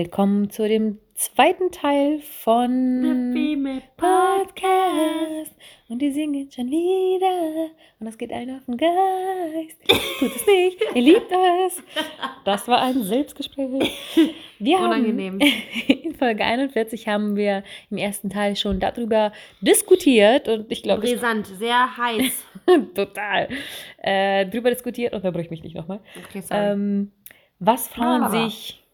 Willkommen zu dem zweiten Teil von Female Podcast. Und die singen schon Lieder und es geht allen auf den Geist. Tut es nicht, ihr liebt es. Das war ein Selbstgespräch. Wir Unangenehm. haben in Folge 41 haben wir im ersten Teil schon darüber diskutiert und ich glaube, Brisant, sehr heiß. total äh, drüber diskutiert. Unterbrich mich nicht nochmal. Okay. Ähm, was Frauen sich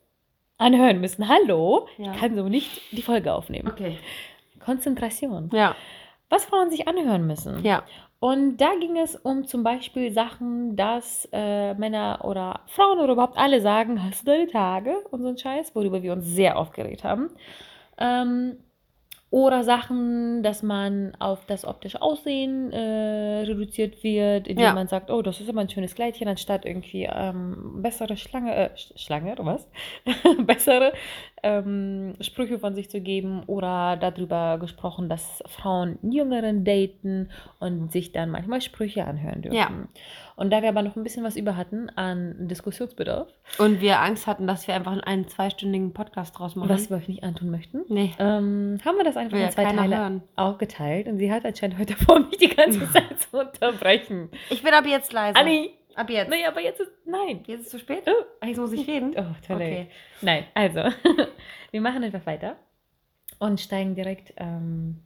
anhören müssen. Hallo, Ja. ich kann so nicht die Folge aufnehmen. okay. Konzentration. Ja, Was Frauen sich anhören müssen. ja. Und da ging es um zum Beispiel Sachen, dass äh, Männer oder Frauen oder überhaupt alle sagen, hast du deine Tage und so ein Scheiß, worüber wir uns sehr aufgeregt haben. Ähm, oder Sachen, dass man auf das optische Aussehen äh, reduziert wird, indem Ja. man sagt, oh, das ist immer ein schönes Kleidchen, anstatt irgendwie ähm, bessere Schlange, äh, Sch- Schlange oder was? bessere ähm, Sprüche von sich zu geben oder darüber gesprochen, dass Frauen Jüngeren daten und sich dann manchmal Sprüche anhören dürfen. Ja. Und da wir aber noch ein bisschen was über hatten an Diskussionsbedarf, Und wir Angst hatten, dass wir einfach einen zweistündigen Podcast draus machen. was wir euch nicht antun möchten, Nee. ähm, haben wir das einfach Will in zwei Teile hören. aufgeteilt und sie hat anscheinend heute vor, mich die ganze Zeit zu unterbrechen. Ich bin ab jetzt leise. Anni! Ab jetzt. Nee, aber jetzt ist. Nein. Jetzt ist es zu spät? Oh, Jetzt muss ich reden? oh toll. Okay. Nein, also, wir machen einfach weiter und steigen direkt ähm,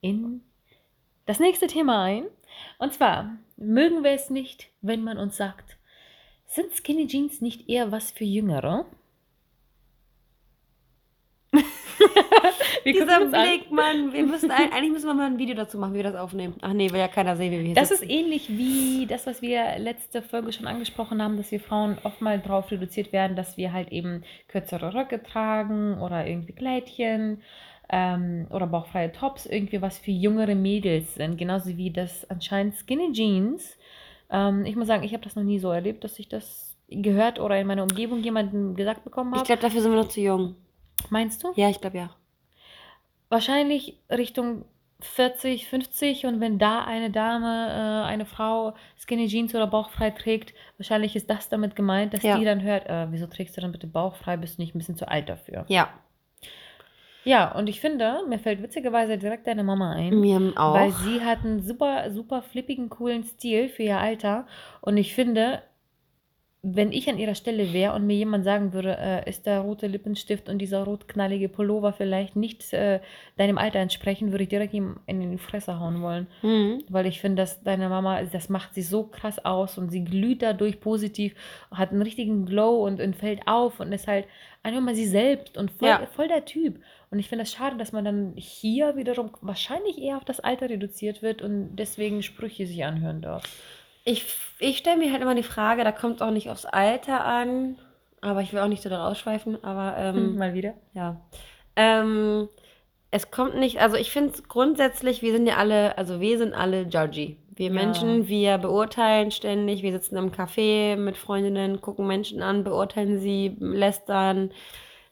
in das nächste Thema ein. Und zwar mögen wir es nicht, wenn man uns sagt, sind Skinny Jeans nicht eher was für Jüngere? wir Dieser an. Blick, Mann. Wir müssen, ein- eigentlich müssen wir mal ein Video dazu machen, wie wir das aufnehmen. Ach nee, will ja keiner sehen, wie wir hier Das ist sitzen. ähnlich wie das, was wir letzte Folge schon angesprochen haben, dass wir Frauen oft mal drauf reduziert werden, dass wir halt eben kürzere Röcke tragen oder irgendwie Kleidchen ähm, oder bauchfreie Tops, irgendwie was für jüngere Mädels sind. Genauso wie das anscheinend Skinny Jeans. Ähm, ich muss sagen, ich habe das noch nie so erlebt, dass ich das gehört oder in meiner Umgebung jemanden gesagt bekommen Ich habe. glaube, dafür sind wir noch zu jung. Meinst du? Ja, ich glaube ja. wahrscheinlich Richtung 40, 50 und wenn da eine Dame, äh, eine Frau Skinny Jeans oder bauchfrei trägt, wahrscheinlich ist das damit gemeint, dass Ja. die dann hört, äh, wieso trägst du dann bitte bauchfrei, bist du nicht ein bisschen zu alt dafür. Ja, Ja, und ich finde, mir fällt witzigerweise direkt deine Mama ein. mir auch. Weil sie hat einen super, super flippigen, coolen Stil für ihr Alter. Und ich finde, wenn ich an ihrer Stelle wäre und mir jemand sagen würde, äh, ist der rote Lippenstift und dieser rotknallige Pullover vielleicht nicht äh, deinem Alter entsprechen, würde ich direkt ihm in die Fresse hauen wollen. Mhm. Weil ich finde, dass deine Mama, das macht sie so krass aus und sie glüht dadurch positiv, hat einen richtigen Glow und, und fällt auf und ist halt einfach mal sie selbst und voll, Ja. voll der Typ. Und ich finde das schade, dass man dann hier wiederum wahrscheinlich eher auf das Alter reduziert wird und deswegen Sprüche sich anhören darf. Ich, ich stelle mir halt immer die Frage, da kommt es auch nicht aufs Alter an, aber ich will auch nicht so da ausschweifen, aber ähm, Mal wieder. ja. Ähm, es kommt nicht, also ich finde es grundsätzlich, wir sind ja alle, also wir sind alle judgy. Wir Ja. Menschen, wir beurteilen ständig, wir sitzen im Café mit Freundinnen, gucken Menschen an, beurteilen sie, lästern,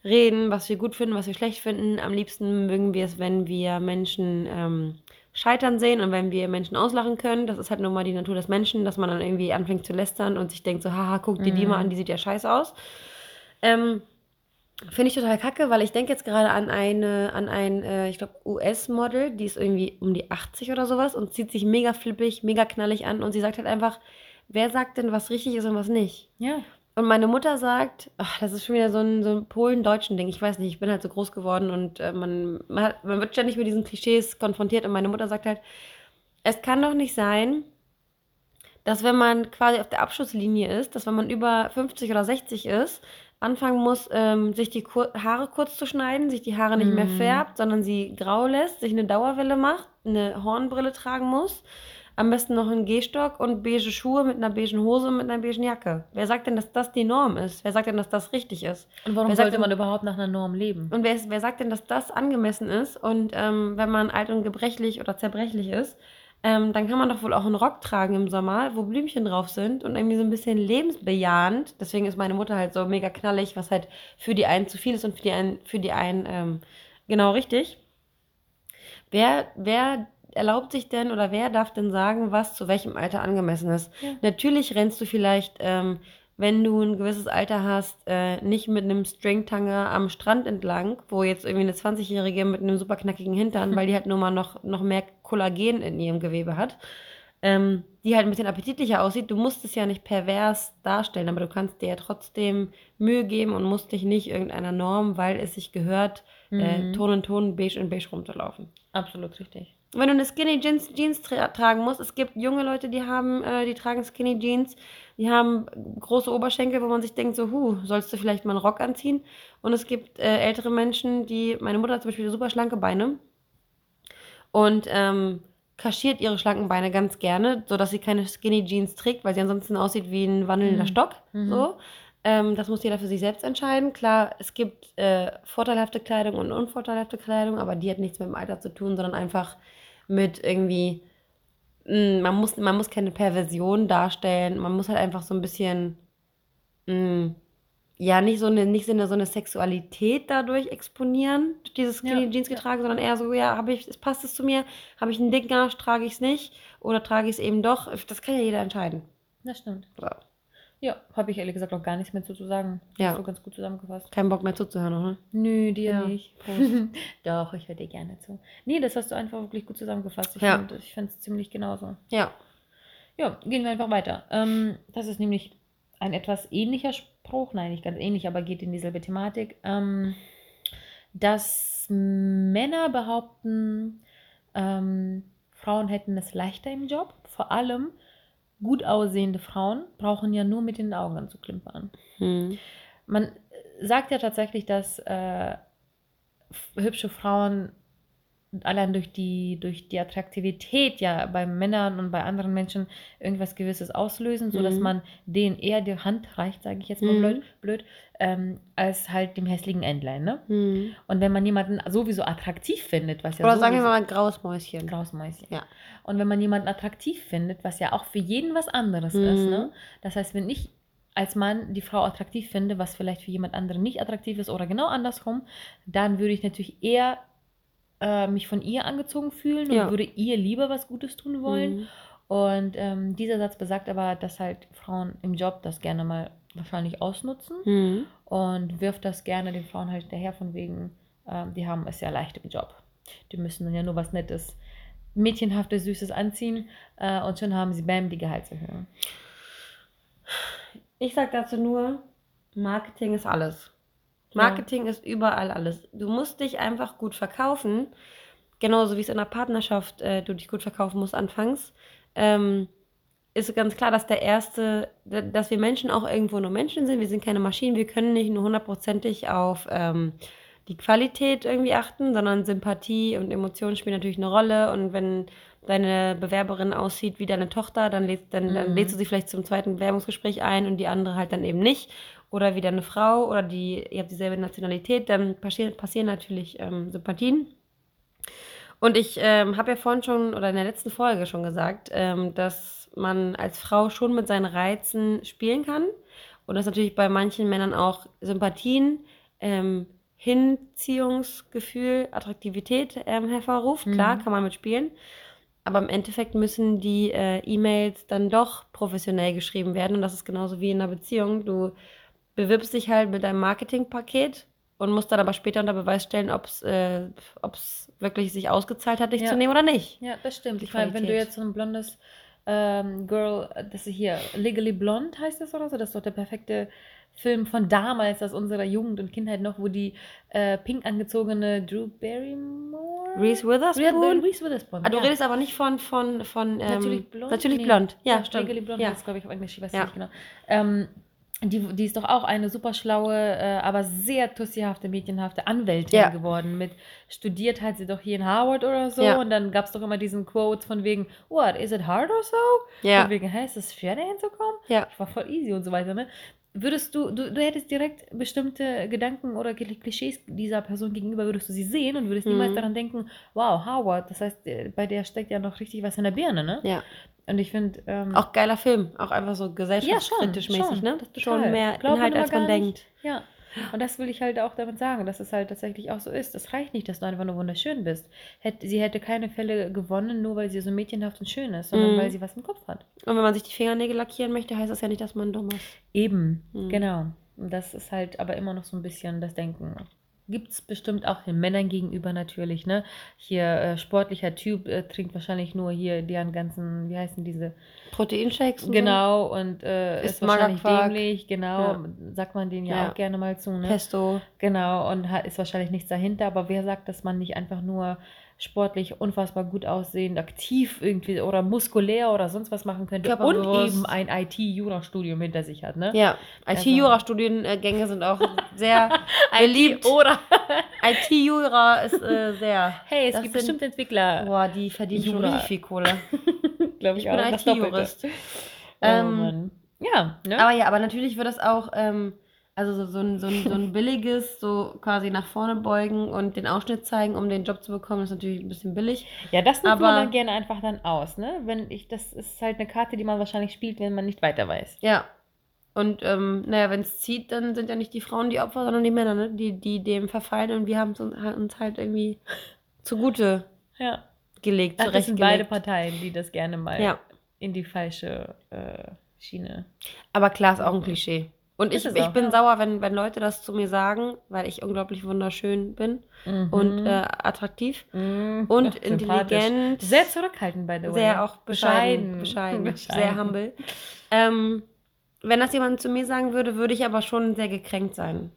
reden, was wir gut finden, was wir schlecht finden. Am liebsten mögen wir es, wenn wir Menschen ähm, scheitern sehen und wenn wir Menschen auslachen können. Das ist halt nun mal die Natur des Menschen, dass man dann irgendwie anfängt zu lästern und sich denkt so, haha, guck dir die mal an, die sieht ja scheiße aus. Ähm, Finde ich total kacke, weil ich denke jetzt gerade an eine, an ein, äh, ich glaube, US-Model, die ist irgendwie um die 80 oder sowas und zieht sich mega flippig, mega knallig an und sie sagt halt einfach, wer sagt denn, was richtig ist und was nicht? Ja. Und meine Mutter sagt, ach, das ist schon wieder so ein, so ein Polen-Deutschen Ding. Ich weiß nicht, ich bin halt so groß geworden und äh, man, man, hat, man wird ständig mit diesen Klischees konfrontiert. Und meine Mutter sagt halt, es kann doch nicht sein, dass wenn man quasi auf der Abschlusslinie ist, dass wenn man über 50 oder 60 ist, anfangen muss, ähm, sich die Kur Haare kurz zu schneiden, sich die Haare nicht mehr Mhm. färbt, sondern sie grau lässt, sich eine Dauerwelle macht, eine Hornbrille tragen muss, am besten noch einen Gehstock und beige Schuhe mit einer beigen Hose und mit einer beigen Jacke. Wer sagt denn, dass das die Norm ist? Wer sagt denn, dass das richtig ist? Und warum Wer sollte denn- man überhaupt nach einer Norm leben? Und wer, ist, wer sagt denn, dass das angemessen ist? Und ähm, wenn man alt und gebrechlich oder zerbrechlich ist, ähm, dann kann man doch wohl auch einen Rock tragen im Sommer, wo Blümchen drauf sind und irgendwie so ein bisschen lebensbejahend. Deswegen ist meine Mutter halt so mega knallig, was halt für die einen zu viel ist und für die einen, für die einen ähm, genau richtig. Wer, wer erlaubt sich denn oder wer darf denn sagen, was zu welchem Alter angemessen ist? Ja. Natürlich rennst du vielleicht, ähm, wenn du ein gewisses Alter hast, äh, nicht mit einem Stringtanger am Strand entlang, wo jetzt irgendwie eine 20-Jährige mit einem super knackigen Hintern, weil die halt nur mal noch, noch mehr Kollagen in ihrem Gewebe hat, ähm, die halt ein bisschen appetitlicher aussieht. Du musst es ja nicht pervers darstellen, aber du kannst dir ja trotzdem Mühe geben und musst dich nicht irgendeiner Norm, weil es sich gehört, äh, Mhm. Ton in Ton, beige in beige rumzulaufen. Absolut richtig. Wenn du eine Skinny Jeans, Jeans tra tragen musst, es gibt junge Leute, die haben, äh, die tragen Skinny Jeans, die haben große Oberschenkel, wo man sich denkt, so, huh, sollst du vielleicht mal einen Rock anziehen? Und es gibt äh, ältere Menschen, die, meine Mutter hat zum Beispiel super schlanke Beine und ähm, kaschiert ihre schlanken Beine ganz gerne, sodass sie keine Skinny Jeans trägt, weil sie ansonsten aussieht wie ein wandelnder Mhm. Stock. Mhm. So. Ähm, das muss jeder für sich selbst entscheiden. Klar, es gibt äh, vorteilhafte Kleidung und unvorteilhafte Kleidung, aber die hat nichts mit dem Alter zu tun, sondern einfach mit irgendwie, mh, man muss, man muss keine Perversion darstellen, man muss halt einfach so ein bisschen, mh, ja, nicht so eine, nicht so eine, so eine Sexualität dadurch exponieren, dieses Skinny Ja, Jeans ja. getragen, sondern eher so, ja, habe ich, es passt es zu mir, habe ich einen dicken Arsch, trage ich es nicht oder trage ich es eben doch, das kann ja jeder entscheiden. Das stimmt. So. Ja, habe ich ehrlich gesagt auch gar nichts mehr zu, zu sagen. Ja. Hast du ganz gut zusammengefasst. Kein Bock mehr zuzuhören, oder? Nö, dir Ja. nicht. Doch, ich höre dir gerne zu. Nee, das hast du einfach wirklich gut zusammengefasst. Ich Ja. finde es ziemlich genauso. Ja. Ja, gehen wir einfach weiter. Ähm, das ist nämlich ein etwas ähnlicher Spruch, nein, nicht ganz ähnlich, aber geht in dieselbe Thematik, ähm, dass Männer behaupten, ähm, Frauen hätten es leichter im Job. Vor allem gut aussehende Frauen brauchen ja nur mit den Augen anzuklimpern. Hm. Man sagt ja tatsächlich, dass äh, hübsche Frauen allein durch die, durch die Attraktivität ja bei Männern und bei anderen Menschen irgendwas Gewisses auslösen, sodass Mhm. man denen eher die Hand reicht, sage ich jetzt mal Mhm. blöd, blöd ähm, als halt dem hässlichen Entlein. Ne? Hm. Und wenn man jemanden sowieso attraktiv findet, was ja Oder sagen wir mal ein graues Mäuschen. Grausmäuschen. Ja. Und wenn man jemanden attraktiv findet, was ja auch für jeden was anderes Mhm. ist, ne? Das heißt, wenn ich als Mann die Frau attraktiv finde, was vielleicht für jemand anderen nicht attraktiv ist oder genau andersrum, dann würde ich natürlich eher äh, mich von ihr angezogen fühlen und Ja. würde ihr lieber was Gutes tun wollen. Hm. Und ähm, dieser Satz besagt aber, dass halt Frauen im Job das gerne mal wahrscheinlich ausnutzen Hm. und wirft das gerne den Frauen halt hinterher von wegen, ähm, die haben es ja leicht im Job. Die müssen dann ja nur was Nettes, Mädchenhaftes, Süßes anziehen äh, und schon haben sie bam die Gehaltserhöhung. Ich sag dazu nur, Marketing ist alles. Ja. Marketing ist überall alles. Du musst dich einfach gut verkaufen, genauso wie es in einer Partnerschaft äh, du dich gut verkaufen musst anfangs. Ähm, ist ganz klar, dass der erste, dass wir Menschen auch irgendwo nur Menschen sind. Wir sind keine Maschinen. Wir können nicht nur hundertprozentig auf ähm, die Qualität irgendwie achten, sondern Sympathie und Emotionen spielen natürlich eine Rolle. Und wenn deine Bewerberin aussieht wie deine Tochter, dann, lädst, dann, dann Mhm. lädst du sie vielleicht zum zweiten Bewerbungsgespräch ein und die andere halt dann eben nicht. Oder wie deine Frau oder die, ihr habt dieselbe Nationalität, dann passieren, passieren natürlich ähm, Sympathien. Und ich ähm, habe ja vorhin schon oder in der letzten Folge schon gesagt, ähm, dass man als Frau schon mit seinen Reizen spielen kann. Und dass natürlich bei manchen Männern auch Sympathien, ähm, Hinziehungsgefühl, Attraktivität ähm, hervorruft. Klar, Mhm. kann man mitspielen. Aber im Endeffekt müssen die äh, E-Mails dann doch professionell geschrieben werden. Und das ist genauso wie in einer Beziehung. Du bewirbst dich halt mit deinem Marketingpaket und musst dann aber später unter Beweis stellen, ob es äh, ob's wirklich sich ausgezahlt hat, dich Ja. zu nehmen oder nicht. Ja, das stimmt. Ich meine, wenn du jetzt so ein blondes ähm, Girl, das ist hier, Legally Blonde heißt das oder so, das ist doch der perfekte Film von damals, aus unserer Jugend und Kindheit noch, wo die äh, pink angezogene Drew Barrymore? Reese Witherspoon? Reese Witherspoon. Ah, du ja. redest aber nicht von, von, von ähm, Natürlich blond. Natürlich Nee. blond. Ja, Ja, stimmt. Legally Blonde Ja. heißt, glaube ich, auf Englisch, ich weiß Ja. nicht genau. Ähm, die, die ist doch auch eine super schlaue, äh, aber sehr tussihafte, mädchenhafte Anwältin Ja. geworden. Mit studiert hat sie doch hier in Harvard oder so. Ja. Und dann gab es doch immer diesen Quote von wegen, what, is it hard or so? Ja. Von wegen, hä, ist es schwer, da hinzukommen? Ja. Ich war voll easy und so weiter, ne? Würdest du, du, du hättest direkt bestimmte Gedanken oder Kli- Klischees dieser Person gegenüber, würdest du sie sehen und würdest niemals Mhm. daran denken, wow, Harvard, das heißt, äh, bei der steckt ja noch richtig was in der Birne, ne? Ja. Und ich finde, ähm, Auch geiler Film. Auch einfach so gesellschaftskritisch Ja, schon, mäßig, schon. ne? Das. Schon mehr Glaubt man Inhalt, als man gar nicht. denkt. Ja, und das will ich halt auch damit sagen, dass es halt tatsächlich auch so ist. Es reicht nicht, dass du einfach nur wunderschön bist. Hätte, sie hätte keine Fälle gewonnen, nur weil sie so mädchenhaft und schön ist, sondern Mhm. weil sie was im Kopf hat. Und wenn man sich die Fingernägel lackieren möchte, heißt das ja nicht, dass man dumm ist. Eben, Mhm. genau. Und das ist halt aber immer noch so ein bisschen das Denken. Gibt es bestimmt auch den Männern gegenüber natürlich, ne? Hier, äh, sportlicher Typ äh, trinkt wahrscheinlich nur hier deren ganzen, wie heißen diese? Proteinshakes Genau, und äh, Isst ist wahrscheinlich dämlich, genau, Ja. sagt man denen ja, Ja. auch gerne mal zu, so. ne? Pesto. Genau, und ist wahrscheinlich nichts dahinter, aber wer sagt, dass man nicht einfach nur sportlich unfassbar gut aussehend, aktiv irgendwie oder muskulär oder sonst was machen könnte und eben ein IT-Jurastudium hinter sich hat, ne? Ja, Also- IT-Jura-Studiengänge sind auch sehr beliebt. Oder IT-Jura ist äh, sehr. hey, es Das gibt sind- bestimmt Entwickler, Boah, die verdienen schon Jura. richtig viel Kohle. glaube Ich ich, bin auch. das Doppelte. IT-Jurist. Oh, Ähm. Ja, ne? Aber ja, aber natürlich wird es auch, ähm, also so, so, ein, so, ein, so ein billiges, so quasi nach vorne beugen und den Ausschnitt zeigen, um den Job zu bekommen, ist natürlich ein bisschen billig. ja, das nutzt aber- man dann gerne einfach dann aus, ne? Wenn ich, das ist halt eine Karte, die man wahrscheinlich spielt, wenn man nicht weiter weiß. Ja. Und ähm, naja, wenn es zieht, dann sind ja nicht die Frauen die Opfer, sondern die Männer, ne? die, die dem verfallen und wir haben es uns, halt irgendwie zugute Ja. gelegt, Ach, das sind beide. Parteien, die das gerne mal Ja. in die falsche äh, Schiene. Aber klar ist auch ein Klischee. Und ich, ich bin sauer, wenn, wenn Leute das zu mir sagen, weil ich unglaublich wunderschön bin und äh, attraktiv Mhm. und sympathisch. intelligent. Sehr zurückhaltend, by the way. Sehr auch bescheiden. Bescheiden. Bescheiden. Sehr humble. Ähm, wenn das jemand zu mir sagen würde, würde ich aber schon sehr gekränkt sein.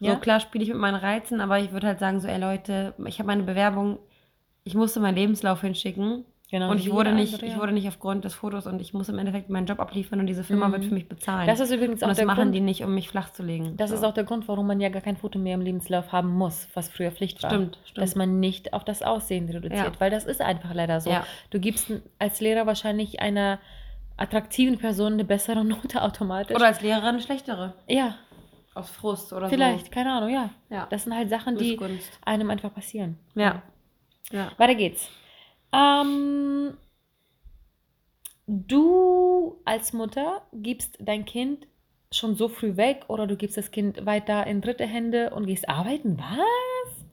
Ja? So klar spiele ich mit meinen Reizen, aber ich würde halt sagen, so, ey Leute, ich habe meine Bewerbung, ich musste meinen Lebenslauf hinschicken Genau, und ich wurde jeder nicht, andere, ich ja. wurde nicht aufgrund des Fotos und ich muss im Endeffekt meinen Job abliefern und diese Firma Mhm. wird für mich bezahlen. Das ist übrigens und auch das der machen Grund, die nicht, um mich flach zu legen. das so. ist auch der Grund, warum man ja gar kein Foto mehr im Lebenslauf haben muss, was früher Pflicht war. Stimmt, stimmt. Dass man nicht auf das Aussehen reduziert, Ja. weil das ist einfach leider so. Ja. Du gibst als Lehrer wahrscheinlich einer attraktiven Person eine bessere Note automatisch. Oder als Lehrerin eine schlechtere. ja, Aus Frust oder vielleicht, keine Ahnung, ja. so. Ja. Das sind halt Sachen, die einem einfach passieren. Ja. ja. Weiter geht's. Ähm, du als Mutter gibst dein Kind schon so früh weg oder du gibst das Kind weiter in dritte Hände und gehst arbeiten? Was?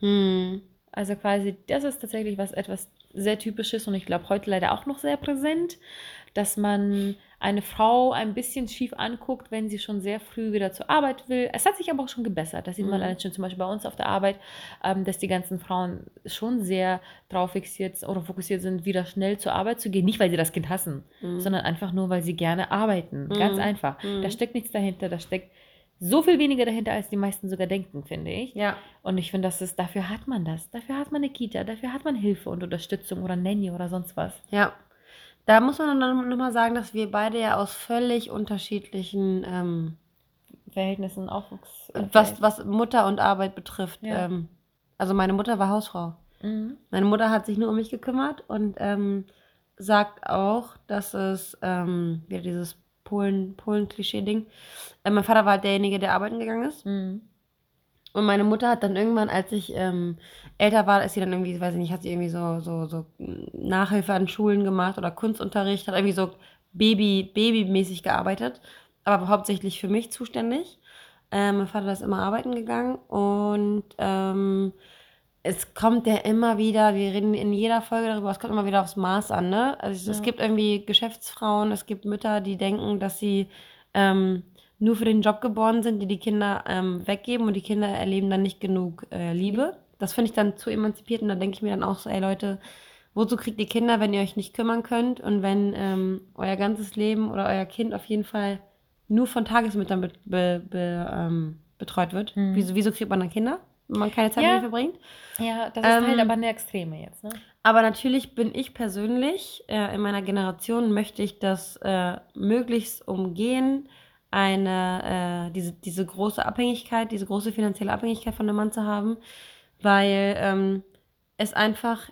Hm. Also quasi, das ist tatsächlich was etwas sehr typisches und ich glaube heute leider auch noch sehr präsent, dass man eine Frau ein bisschen schief anguckt, wenn sie schon sehr früh wieder zur Arbeit will. Es hat sich aber auch schon gebessert. Das sieht man Mhm. schon zum Beispiel bei uns auf der Arbeit, ähm, dass die ganzen Frauen schon sehr drauf fixiert oder fokussiert sind, wieder schnell zur Arbeit zu gehen. Nicht, weil sie das Kind hassen, Mhm. sondern einfach nur, weil sie gerne arbeiten. Ganz Mhm. einfach. Mhm. Da steckt nichts dahinter. Da steckt so viel weniger dahinter, als die meisten sogar denken, finde ich. Ja. Und ich finde, das ist, dafür hat man das. Dafür hat man eine Kita, dafür hat man Hilfe und Unterstützung oder Nanny oder sonst was. Ja. Da muss man dann nochmal sagen, dass wir beide ja aus völlig unterschiedlichen, ähm, Verhältnissen, Aufwuchs. was, was Mutter und Arbeit betrifft. Ja. Ähm, also meine Mutter war Hausfrau. Mhm. Meine Mutter hat sich nur um mich gekümmert und ähm, sagt auch, dass es ähm, wieder dieses Polen, Polen-Klischee-Ding. Äh, mein Vater war halt derjenige, der arbeiten gegangen ist. Mhm. Und meine Mutter hat dann irgendwann, als ich ähm, älter war, ist sie dann irgendwie, weiß ich nicht, hat sie irgendwie so, so, so Nachhilfe an Schulen gemacht oder Kunstunterricht, hat irgendwie so Baby, Babymäßig gearbeitet, aber hauptsächlich für mich zuständig. Ähm, mein Vater ist immer arbeiten gegangen und ähm, es kommt ja immer wieder, wir reden in jeder Folge darüber, es kommt immer wieder aufs Maß an, ne? Also es Ja. gibt irgendwie Geschäftsfrauen, es gibt Mütter, die denken, dass sie ähm, nur für den Job geboren sind, die die Kinder ähm, weggeben und die Kinder erleben dann nicht genug äh, Liebe. Das finde ich dann zu emanzipiert und da denke ich mir dann auch so, ey Leute, wozu kriegt ihr Kinder, wenn ihr euch nicht kümmern könnt und wenn ähm, euer ganzes Leben oder euer Kind auf jeden Fall nur von Tagesmüttern be be be ähm, betreut wird? Mhm. Wieso, wieso kriegt man dann Kinder, wenn man keine Zeit Ja. mehr verbringt? Ja, das ist Ähm, halt aber eine Extreme jetzt, ne? Aber natürlich bin ich persönlich, äh, in meiner Generation möchte ich das äh, möglichst umgehen, eine, äh, diese, diese große Abhängigkeit, diese große finanzielle Abhängigkeit von einem Mann zu haben, weil ähm, es einfach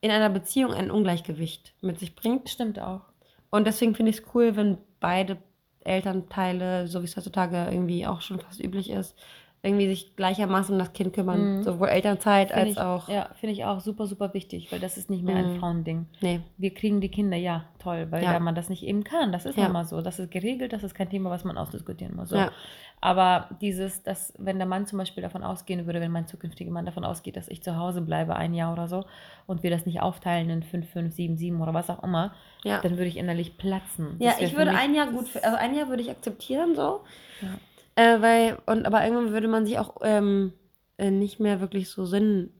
in einer Beziehung ein Ungleichgewicht mit sich bringt. Stimmt auch. Und deswegen finde ich es cool, wenn beide Elternteile, so wie es heutzutage irgendwie auch schon fast üblich ist, irgendwie sich gleichermaßen um das Kind kümmern. Mhm. Sowohl Elternzeit Find als ich, auch. Ja, finde ich auch super, super wichtig, weil das ist nicht mehr ein Mhm. Frauending. Nee. Wir kriegen die Kinder, ja, toll, weil Ja. da man das nicht eben kann. Das ist Ja. mal so. Das ist geregelt, das ist kein Thema, was man ausdiskutieren muss. So. Ja. Aber dieses, dass, wenn der Mann zum Beispiel davon ausgehen würde, wenn mein zukünftiger Mann davon ausgeht, dass ich zu Hause bleibe ein Jahr oder so und wir das nicht aufteilen in 5, 5, 7, 7 oder was auch immer, Ja. dann würde ich innerlich platzen. Ja, ich würde ein Jahr gut, also ein Jahr würde ich akzeptieren so. Ja. Äh, weil, und aber irgendwann würde man sich auch ähm, äh, nicht mehr wirklich so sinn,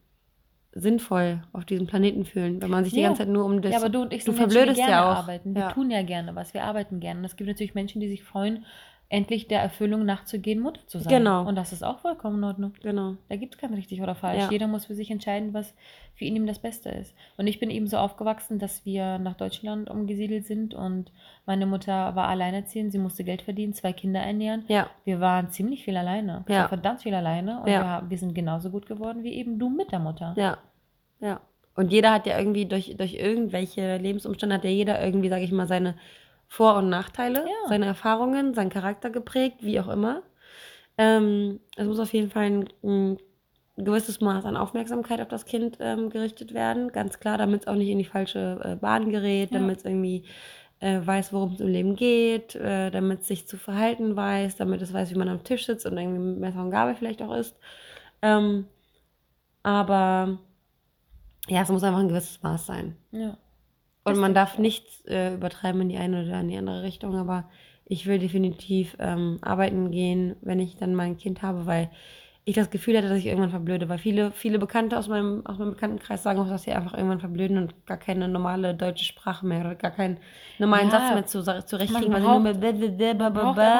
sinnvoll auf diesem Planeten fühlen, wenn man sich die Ja. ganze Zeit nur um das. ja, aber du und ich du sind Menschen, die verblödest gerne ja auch. arbeiten. Wir Ja. tun ja gerne was, wir arbeiten gerne. Und es gibt natürlich Menschen, die sich freuen, endlich der Erfüllung nachzugehen, Mutter zu sein. Genau. Und das ist auch vollkommen in Ordnung. Genau. Da gibt es kein richtig oder falsch. Ja. Jeder muss für sich entscheiden, was für ihn ihm das Beste ist. Und ich bin eben so aufgewachsen, dass wir nach Deutschland umgesiedelt sind und meine Mutter war alleinerziehend, sie musste Geld verdienen, zwei Kinder ernähren. Ja. Wir waren ziemlich viel alleine. Ja. verdammt viel alleine und Ja. wir, haben- wir sind genauso gut geworden wie eben du mit der Mutter. Ja. Ja. Und jeder hat ja irgendwie durch, durch irgendwelche Lebensumstände hat ja jeder irgendwie, sage ich mal, seine Vor- und Nachteile, Ja. seine Erfahrungen, seinen Charakter geprägt, wie auch immer. Ähm, es muss auf jeden Fall ein, ein gewisses Maß an Aufmerksamkeit auf das Kind ähm, gerichtet werden, ganz klar, damit es auch nicht in die falsche äh, Bahn gerät, Ja. damit es irgendwie äh, weiß, worum es im Leben geht, äh, damit es sich zu verhalten weiß, damit es weiß, wie man am Tisch sitzt und irgendwie mit Messer und Gabel vielleicht auch isst. Ähm, aber ja, es muss einfach ein gewisses Maß sein. Ja. Und man darf nichts äh, übertreiben in die eine oder in die andere Richtung, aber ich will definitiv ähm, arbeiten gehen, wenn ich dann mein Kind habe, weil ich das Gefühl hatte, dass ich irgendwann verblöde. Weil viele, viele Bekannte aus meinem, aus meinem Bekanntenkreis sagen auch, dass sie einfach irgendwann verblöden und gar keine normale deutsche Sprache mehr oder gar keinen normalen Ja, Satz mehr zu, zurechtkriegen, man weil sie nur mit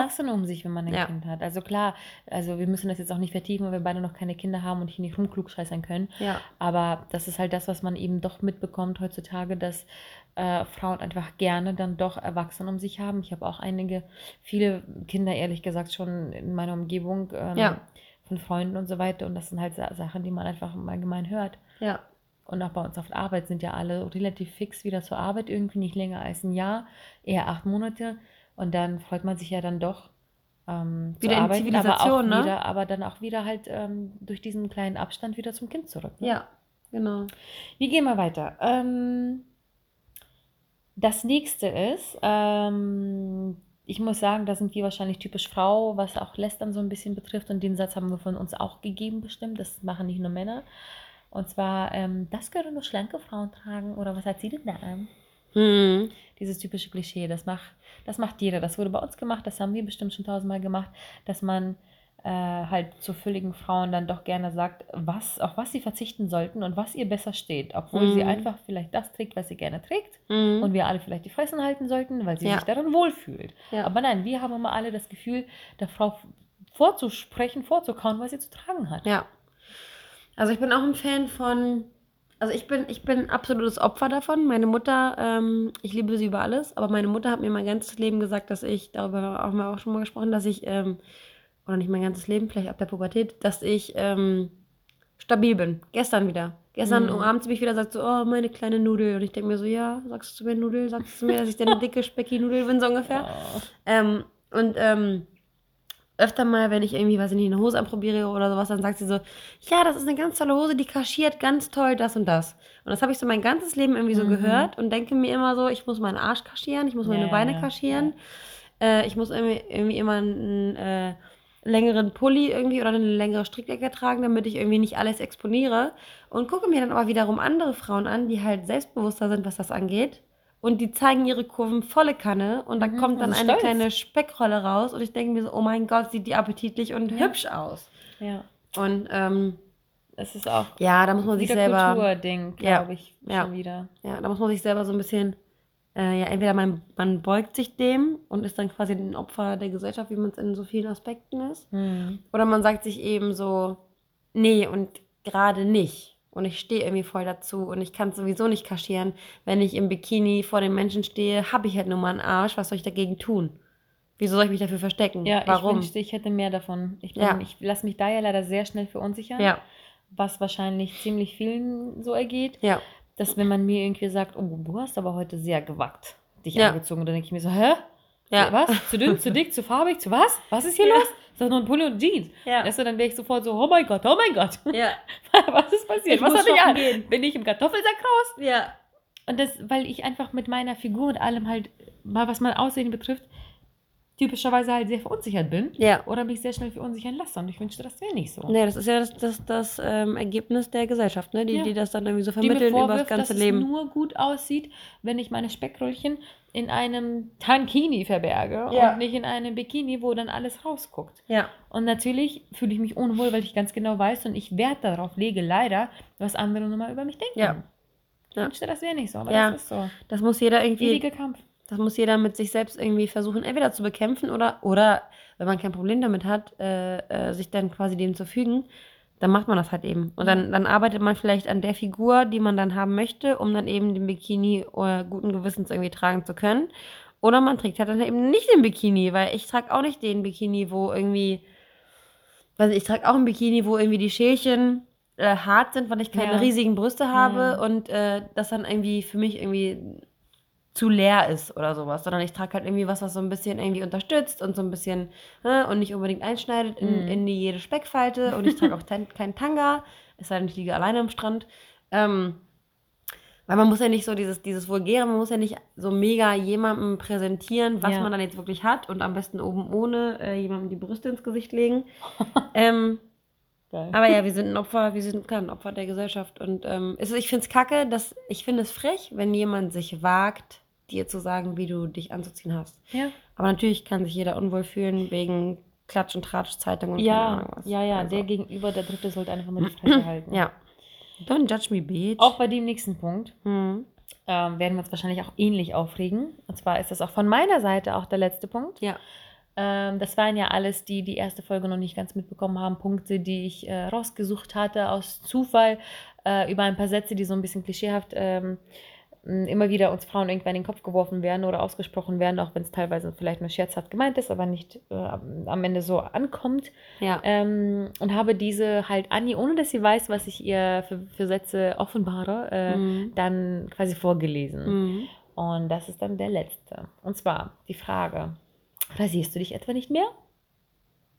Erwachsene um sich, wenn man ein Ja. Kind hat. Also klar, also wir müssen das jetzt auch nicht vertiefen, weil wir beide noch keine Kinder haben und hier nicht rumklugscheißern können. Ja, Aber das ist halt das, was man eben doch mitbekommt heutzutage, dass äh, Frauen einfach gerne dann doch Erwachsene um sich haben. Ich habe auch einige, viele Kinder ehrlich gesagt schon in meiner Umgebung ähm, Ja. Von Freunden und so weiter. Und das sind halt Sa- Sachen, die man einfach im Allgemeinen hört. ja, Und auch bei uns auf der Arbeit sind ja alle relativ fix wieder zur Arbeit, irgendwie nicht länger als ein Jahr, eher acht Monate. Und dann freut man sich ja dann doch ähm, zu Wieder in arbeiten, aber auch Zivilisation, ne? wieder, aber dann auch wieder halt ähm, durch diesen kleinen Abstand wieder zum Kind zurück. Ne? ja, genau. Wir gehen mal weiter. Ähm, das nächste ist, ähm, ich muss sagen, da sind wir wahrscheinlich typisch Frau, was auch Lästern so ein bisschen betrifft. Und den Satz haben wir von uns auch gegeben, bestimmt. Das machen nicht nur Männer. Und zwar, ähm, das können nur schlanke Frauen tragen. Oder was hat sie denn da an? Hm. Dieses typische Klischee, das macht, das macht jeder. Das wurde bei uns gemacht, das haben wir bestimmt schon tausendmal gemacht, dass man äh, halt zu fülligen Frauen dann doch gerne sagt, was, auf was sie verzichten sollten und was ihr besser steht. Obwohl sie Mhm. einfach vielleicht das trägt, was sie gerne trägt. Hm. Und wir alle vielleicht die Fressen halten sollten, weil sie Ja. sich darin wohlfühlt. Ja. Aber nein, wir haben immer alle das Gefühl, der Frau vorzusprechen, vorzukauen, was sie zu tragen hat. Ja. Also ich bin auch ein Fan von, also ich bin, ich bin absolutes Opfer davon. Meine Mutter, ähm, ich liebe sie über alles, aber meine Mutter hat mir mein ganzes Leben gesagt, dass ich, darüber haben wir auch schon mal gesprochen, dass ich, ähm, oder nicht mein ganzes Leben, vielleicht ab der Pubertät, dass ich ähm, stabil bin. Gestern wieder. Gestern Mhm. umarmt sie mich wieder, sagt so, oh, meine kleine Nudel. Und ich denke mir so, ja, sagst du mir Nudel? Sagst du mir, dass ich deine dicke, specki Nudel bin, so ungefähr? Oh. Ähm, und ähm, öfter mal, wenn ich irgendwie, weiß ich nicht, eine Hose anprobiere oder sowas, dann sagt sie so, ja, das ist eine ganz tolle Hose, die kaschiert ganz toll das und das. Und das habe ich so mein ganzes Leben irgendwie so Mhm. gehört und denke mir immer so, ich muss meinen Arsch kaschieren, ich muss Ja, meine ja, Beine ja, kaschieren, äh, ich muss irgendwie, irgendwie immer einen äh, längeren Pulli irgendwie oder eine längere Strickjacke tragen, damit ich irgendwie nicht alles exponiere. Und gucke mir dann aber wiederum andere Frauen an, die halt selbstbewusster sind, was das angeht. Und die zeigen ihre Kurven volle Kanne und da Mhm, kommt dann eine stolz. kleine Speckrolle raus und ich denke mir so, oh mein Gott, sieht die appetitlich und Ja. hübsch aus. Ja, Und ähm, es ist auch ja, da muss man sich selber, Kulturding, Ja, glaube ich, ja. schon wieder. ja, da muss man sich selber so ein bisschen, äh, ja, entweder man, man beugt sich dem und ist dann quasi ein Opfer der Gesellschaft, wie man es in so vielen Aspekten ist. Hm. Oder man sagt sich eben so, nee, und gerade nicht. Und ich stehe irgendwie voll dazu und ich kann es sowieso nicht kaschieren. Wenn ich im Bikini vor den Menschen stehe, habe ich halt nur mal einen Arsch. Was soll ich dagegen tun? Wieso soll ich mich dafür verstecken? Ja, ich Warum? wünschte, ich hätte mehr davon. Ich, bin, Ja. ich lasse mich da ja leider sehr schnell verunsichern, ja, was wahrscheinlich ziemlich vielen so ergeht, ja, dass wenn man mir irgendwie sagt, oh, du hast aber heute sehr gewackt dich Ja. angezogen, dann denke ich mir so, hä? Ja. Was? Zu dünn, zu dick, zu farbig, zu was? Was ist hier Ja. los? Ist das nur ein Pulli und Jeans? Ja. Weißt du, dann wäre ich sofort so, oh mein Gott, oh mein Gott. ja, was ist passiert? Ich was habe ich an? gehen. Bin ich im Kartoffelsack raus? ja, Und das, weil ich einfach mit meiner Figur und allem halt, mal was mein Aussehen betrifft, typischerweise halt sehr verunsichert bin. ja. Oder mich sehr schnell verunsichern lasse. Und ich wünschte, das wäre nicht so. Nee, das ist ja das, das, das ähm, Ergebnis der Gesellschaft, ne? Die, Ja. die das dann irgendwie so vermitteln über vorwirft, das ganze dass Leben. es nur gut aussieht, wenn ich meine Speckröllchen in einem Tankini verberge Ja. und nicht in einem Bikini, wo dann alles rausguckt. Ja, Und natürlich fühle ich mich unwohl, weil ich ganz genau weiß und ich Wert darauf lege, leider, was andere nun mal über mich denken. Ja. Ich wünschte, das wäre nicht so, aber das ist so. das muss jeder irgendwie, Ewiger Kampf. Das muss jeder mit sich selbst irgendwie versuchen, entweder zu bekämpfen oder, oder wenn man kein Problem damit hat, äh, äh, sich dann quasi dem zu fügen, dann macht man das halt eben. Und dann, dann arbeitet man vielleicht an der Figur, die man dann haben möchte, um dann eben den Bikini äh, guten Gewissens irgendwie tragen zu können. Oder man trägt halt dann eben nicht den Bikini, weil ich trage auch nicht den Bikini, wo irgendwie, weiß nicht, ich trage auch ein Bikini, wo irgendwie die Schälchen äh, hart sind, weil ich keine Ja. riesigen Brüste habe Ja. und äh, das dann irgendwie für mich irgendwie zu leer ist oder sowas, sondern ich trage halt irgendwie was, was so ein bisschen irgendwie unterstützt und so ein bisschen äh, und nicht unbedingt einschneidet in, Mhm. in die jede Speckfalte und ich trage auch kein, kein Tanga, es sei denn, ich liege alleine am Strand. Ähm, weil man muss ja nicht so dieses, dieses Vulgäre, man muss ja nicht so mega jemandem präsentieren, was Ja. man dann jetzt wirklich hat und am besten oben ohne äh, jemandem die Brüste ins Gesicht legen. ähm, aber ja, wir sind ein Opfer, wir sind klar, ein Opfer der Gesellschaft. Und ähm, ich finde es kacke, dass ich finde es frech, wenn jemand sich wagt, dir zu sagen, wie du dich anzuziehen hast. ja. Aber natürlich kann sich jeder unwohl fühlen wegen Klatsch- und Tratsch-Zeitung und keine Ja, was. ja, ja, Also, der Gegenüber, der Dritte, sollte einfach mal die Fresse halten. Ja. Don't judge me, bitch. Auch bei dem nächsten Punkt Hm. ähm, werden wir uns wahrscheinlich auch ähnlich aufregen. Und zwar ist das auch von meiner Seite auch der letzte Punkt. Ja. Ähm, das waren ja alles, die die erste Folge noch nicht ganz mitbekommen haben, Punkte, die ich äh, rausgesucht hatte aus Zufall äh, über ein paar Sätze, die so ein bisschen klischeehaft ähm, immer wieder uns Frauen irgendwann in den Kopf geworfen werden oder ausgesprochen werden, auch wenn es teilweise vielleicht nur scherzhaft gemeint ist, aber nicht äh, am Ende so ankommt. Ja. Ähm, und habe diese halt Anni, ohne dass sie weiß, was ich ihr für, für Sätze offenbare, äh, Mhm. dann quasi vorgelesen. Mhm. Und das ist dann der letzte. Und zwar die Frage: Rasierst du dich etwa nicht mehr?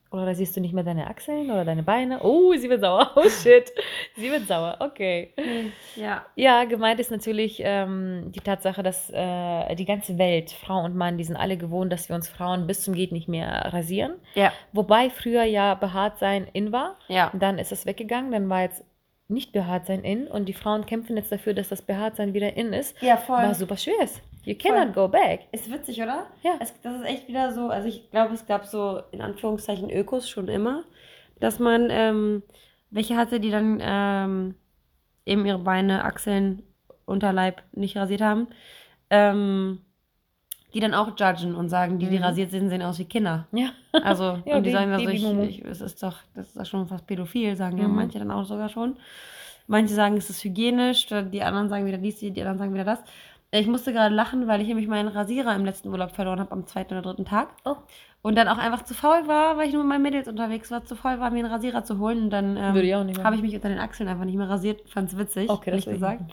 Oder rasierst du nicht mehr deine Achseln oder deine Beine? Oh, sie wird sauer. Oh shit. Sie wird sauer. Okay. Ja. Ja, gemeint ist natürlich ähm, die Tatsache, dass äh, die ganze Welt, Frau und Mann, die sind alle gewohnt, dass wir uns Frauen bis zum Geht nicht mehr rasieren. Ja. Wobei früher ja behaart sein in war. Ja. Dann ist es weggegangen, dann war jetzt nicht behaart sein in und die Frauen kämpfen jetzt dafür, dass das behaart sein wieder in ist. Ja, voll. Was super schwer ist. You cannot go back. Ist witzig, oder? Ja. Es, das ist echt wieder so, also ich glaube, es gab so in Anführungszeichen Ökos schon immer, dass man ähm, welche hatte, die dann ähm, eben ihre Beine, Achseln, Unterleib nicht rasiert haben, ähm, die dann auch judgen und sagen, die, die Mhm. rasiert sind, sehen aus wie Kinder. Ja. Also, Ja, und die die sagen dann so, ich, ich, es ist doch, das ist doch schon fast pädophil, sagen ja Mhm. manche dann auch sogar schon. Manche sagen, es ist hygienisch, die anderen sagen wieder dies, die die anderen sagen wieder das. Ich musste gerade lachen, weil ich nämlich meinen Rasierer im letzten Urlaub verloren habe, am zweiten oder dritten Tag. Oh. Und dann auch einfach zu faul war, weil ich nur mit meinen Mädels unterwegs war, zu faul war, mir einen Rasierer zu holen. Und dann ähm, habe ich mich unter den Achseln einfach nicht mehr rasiert. Fand's witzig, Okay, das ehrlich gesagt.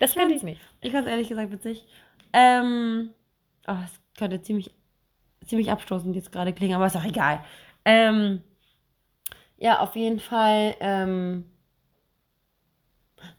Das kann ich nicht. Ich fand's ehrlich gesagt witzig. Ähm, oh, es könnte ziemlich, ziemlich abstoßend jetzt gerade klingen, aber ist auch egal. Ähm, ja, auf jeden Fall, ähm,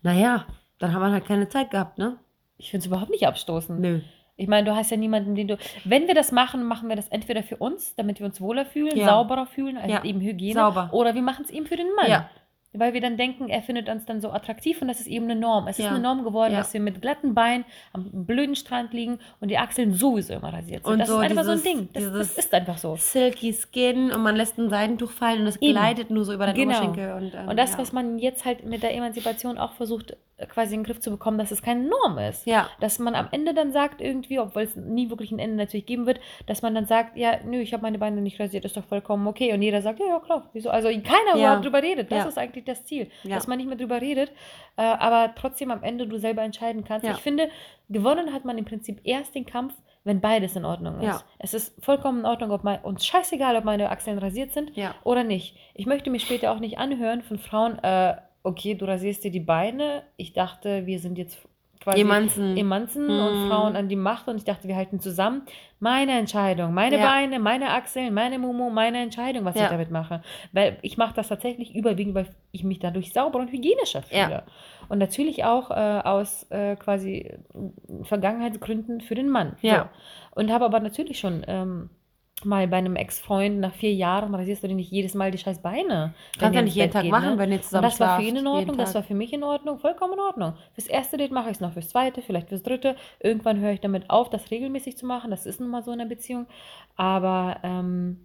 naja, dann haben wir halt keine Zeit gehabt, ne? Ich finde es überhaupt nicht abstoßend. Nö. Ich meine, du hast ja niemanden, den du. Wenn wir das machen, machen wir das entweder für uns, damit wir uns wohler fühlen, Ja. sauberer fühlen, also Ja. eben Hygiene. Sauber. Oder wir machen es eben für den Mann. Ja. Weil wir dann denken, er findet uns dann so attraktiv und das ist eben eine Norm. Es ist Ja. eine Norm geworden, Ja. dass wir mit glatten Beinen am blöden Strand liegen und die Achseln sowieso immer rasiert sind. Und das so ist einfach dieses- so ein Ding. Das, das ist einfach so. Silky Skin und man lässt ein Seidentuch fallen und es gleitet nur so über den Genau. Oberschenkel. Und, ähm, Und das, ja. was man jetzt halt mit der Emanzipation auch versucht, äh, quasi in den Griff zu bekommen, dass es keine Norm ist. Ja, Dass man am Ende dann sagt, irgendwie, obwohl es nie wirklich ein Ende natürlich geben wird, dass man dann sagt, ja, nö, ich habe meine Beine nicht rasiert, ist doch vollkommen okay. Und jeder sagt, ja, ja, klar, wieso? Also keiner Ja. überhaupt drüber redet. Das ist eigentlich das Ziel. Ja. Dass man nicht mehr drüber redet, äh, aber trotzdem am Ende du selber entscheiden kannst. Ja. Ich finde, gewonnen hat man im Prinzip erst den Kampf, wenn beides in Ordnung ist. Ja. Es ist vollkommen in Ordnung, ob mein, uns scheißegal, ob meine Achseln rasiert sind Ja. oder nicht. Ich möchte mir später auch nicht anhören von Frauen, äh, okay, du rasierst dir die Beine. Ich dachte, wir sind jetzt quasi Emanzen. Emanzen Hm. und Frauen an die Macht und ich dachte, wir halten zusammen. Meine Entscheidung, meine Ja. Beine, meine Achseln, meine Mumu, meine Entscheidung, was Ja. ich damit mache. Weil ich mache das tatsächlich überwiegend, weil ich mich dadurch sauber und hygienischer fühle. Ja. Und natürlich auch äh, aus äh, quasi äh, Vergangenheitsgründen für den Mann. Ja. So. Und habe aber natürlich schon ähm, mal bei einem Ex-Freund nach vier Jahren rasierst du dir nicht jedes Mal die scheiß Beine. Kannst ja nicht jeden Bett Tag geht, machen, ne? wenn ihr Und zusammen das war für ihn in Ordnung, das war für mich in Ordnung, vollkommen in Ordnung. Fürs erste Date mache ich es noch, fürs zweite, vielleicht fürs dritte. Irgendwann höre ich damit auf, das regelmäßig zu machen. Das ist nun mal so in einer Beziehung. Aber ähm,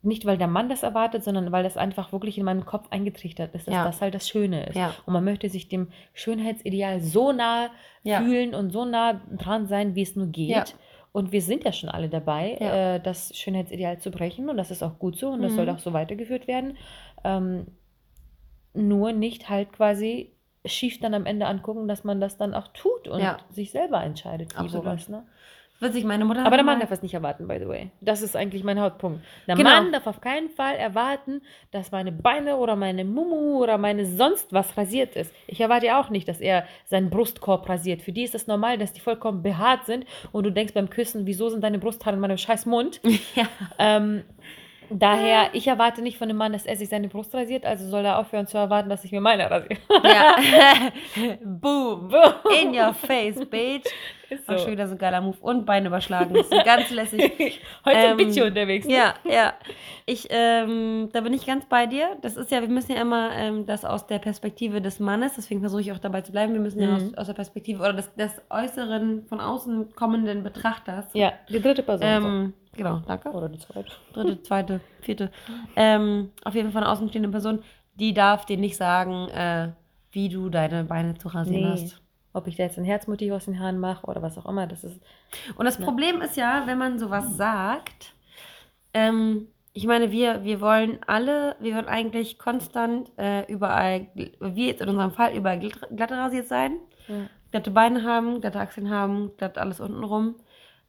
nicht, weil der Mann das erwartet, sondern weil das einfach wirklich in meinem Kopf eingetrichtert ist, dass Ja. das halt das Schöne ist. Ja. Und man möchte sich dem Schönheitsideal so nah Ja. fühlen und so nah dran sein, wie es nur geht. Und wir sind ja schon alle dabei, Ja. äh, das Schönheitsideal zu brechen. Und das ist auch gut so und das Mhm. soll auch so weitergeführt werden. Ähm, nur nicht halt quasi schief dann am Ende angucken, dass man das dann auch tut und Ja. sich selber entscheidet, wie wo Absolut. was. Ne? Witzig, meine Mutter Aber der Mann darf es nicht erwarten, by the way. Das ist eigentlich mein Hauptpunkt. Der Genau. Mann darf auf keinen Fall erwarten, dass meine Beine oder meine Mumu oder meine sonst was rasiert ist. Ich erwarte ja auch nicht, dass er seinen Brustkorb rasiert. Für die ist es normal, dass die vollkommen behaart sind und du denkst beim Küssen, wieso sind deine Brusthaare in meinem scheiß Mund? Ja. Ähm, daher, ich erwarte nicht von dem Mann, dass er sich seine Brust rasiert, also soll er aufhören zu erwarten, dass ich mir meine rasiere. Ja. Boom. In your face, bitch. Ist Auch so. schon wieder so ein geiler Move. Und Beine überschlagen. Das ist ganz lässig. Heute Ähm, ein bisschen unterwegs. ne? Ja, ja. Ich, ähm, da bin ich ganz bei dir. Das ist ja, wir müssen ja immer ähm, das aus der Perspektive des Mannes, deswegen versuche ich auch dabei zu bleiben. Wir müssen ja Mhm. aus, aus der Perspektive oder des, des äußeren, von außen kommenden Betrachters. Ja, die dritte Person. Ähm, genau, danke. Oder die zweite. dritte, zweite, vierte. Ähm, auf jeden Fall eine außenstehende Person, die darf dir nicht sagen, äh, wie du deine Beine zu rasieren Nee. hast. Ob ich da jetzt ein Herzmotiv aus den Haaren mache oder was auch immer, das ist. Und das Ja. Problem ist ja, wenn man sowas sagt, ähm, ich meine, wir, wir wollen alle, wir wollen eigentlich konstant äh, überall, wie jetzt in unserem Fall, überall glatt, glatt rasiert sein, Ja. glatte Beine haben, glatte Achseln haben, glatt alles unten rum.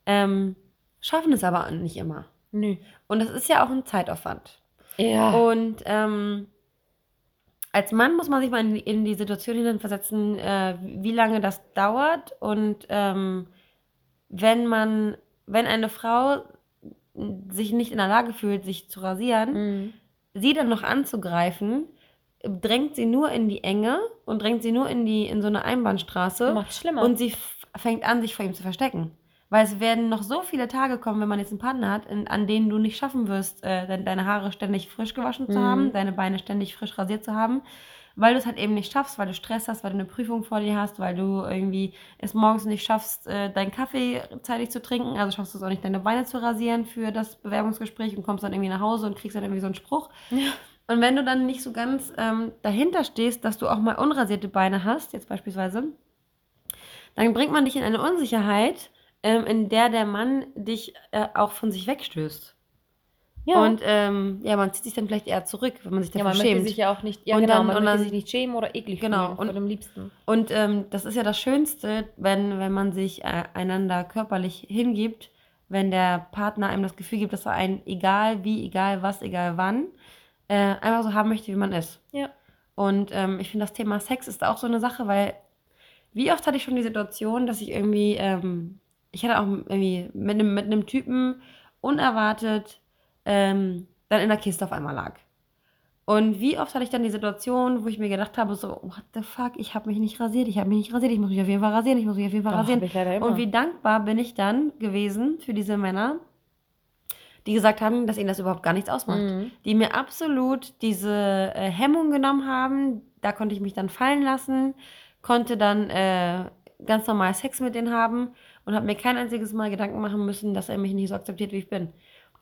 Ähm, schaffen es aber nicht immer. Nö. Und das ist ja auch ein Zeitaufwand. Ja. Und ähm, als Mann muss man sich mal in, die- in die Situation hineinversetzen, äh, wie lange das dauert. Und ähm, wenn man, wenn eine Frau sich nicht in der Lage fühlt, sich zu rasieren, Mhm. sie dann noch anzugreifen, drängt sie nur in die Enge und drängt sie nur in die in so eine Einbahnstraße Macht schlimmer. und sie fängt an, sich vor ihm zu verstecken. Weil es werden noch so viele Tage kommen, wenn man jetzt einen Partner hat, in, an denen du nicht schaffen wirst, äh, de deine Haare ständig frisch gewaschen zu Mhm. haben, deine Beine ständig frisch rasiert zu haben, weil du es halt eben nicht schaffst, weil du Stress hast, weil du eine Prüfung vor dir hast, weil du irgendwie es morgens nicht schaffst, äh, deinen Kaffee zeitig zu trinken, also schaffst du es auch nicht, deine Beine zu rasieren für das Bewerbungsgespräch und kommst dann irgendwie nach Hause und kriegst dann irgendwie so einen Spruch. Und wenn du dann nicht so ganz ähm, dahinter stehst, dass du auch mal unrasierte Beine hast, jetzt beispielsweise, dann bringt man dich in eine Unsicherheit, ähm, in der der Mann dich äh, auch von sich wegstößt. ja. Und ähm, ja, man zieht sich dann vielleicht eher zurück, wenn man sich ja, dafür man möchte schämt. sich ja auch nicht, ja Und genau, dann- man und dann- sich nicht schämen oder eklig Genau, fühlen und- von dem Liebsten. Und ähm, das ist ja das Schönste, wenn, wenn man sich äh, einander körperlich hingibt, wenn der Partner einem das Gefühl gibt, dass er einen, egal wie, egal was, egal wann, äh, einfach so haben möchte, wie man ist. Ja. Und ähm, ich finde, das Thema Sex ist auch so eine Sache, weil wie oft hatte ich schon die Situation, dass ich irgendwie, ähm, ich hatte auch irgendwie mit einem, mit einem Typen unerwartet ähm, dann in der Kiste auf einmal lag. Und wie oft hatte ich dann die Situation, wo ich mir gedacht habe, so, what the fuck, ich habe mich nicht rasiert, ich habe mich nicht rasiert, ich muss mich auf jeden Fall rasieren, ich muss mich auf jeden Fall Doch, rasieren. Und wie dankbar bin ich dann gewesen für diese Männer, die gesagt haben, dass ihnen das überhaupt gar nichts ausmacht. Mhm. Die mir absolut diese äh, Hemmung genommen haben. Da konnte ich mich dann fallen lassen, konnte dann äh, ganz normal Sex mit denen haben und habe mir kein einziges Mal Gedanken machen müssen, dass er mich nicht so akzeptiert, wie ich bin.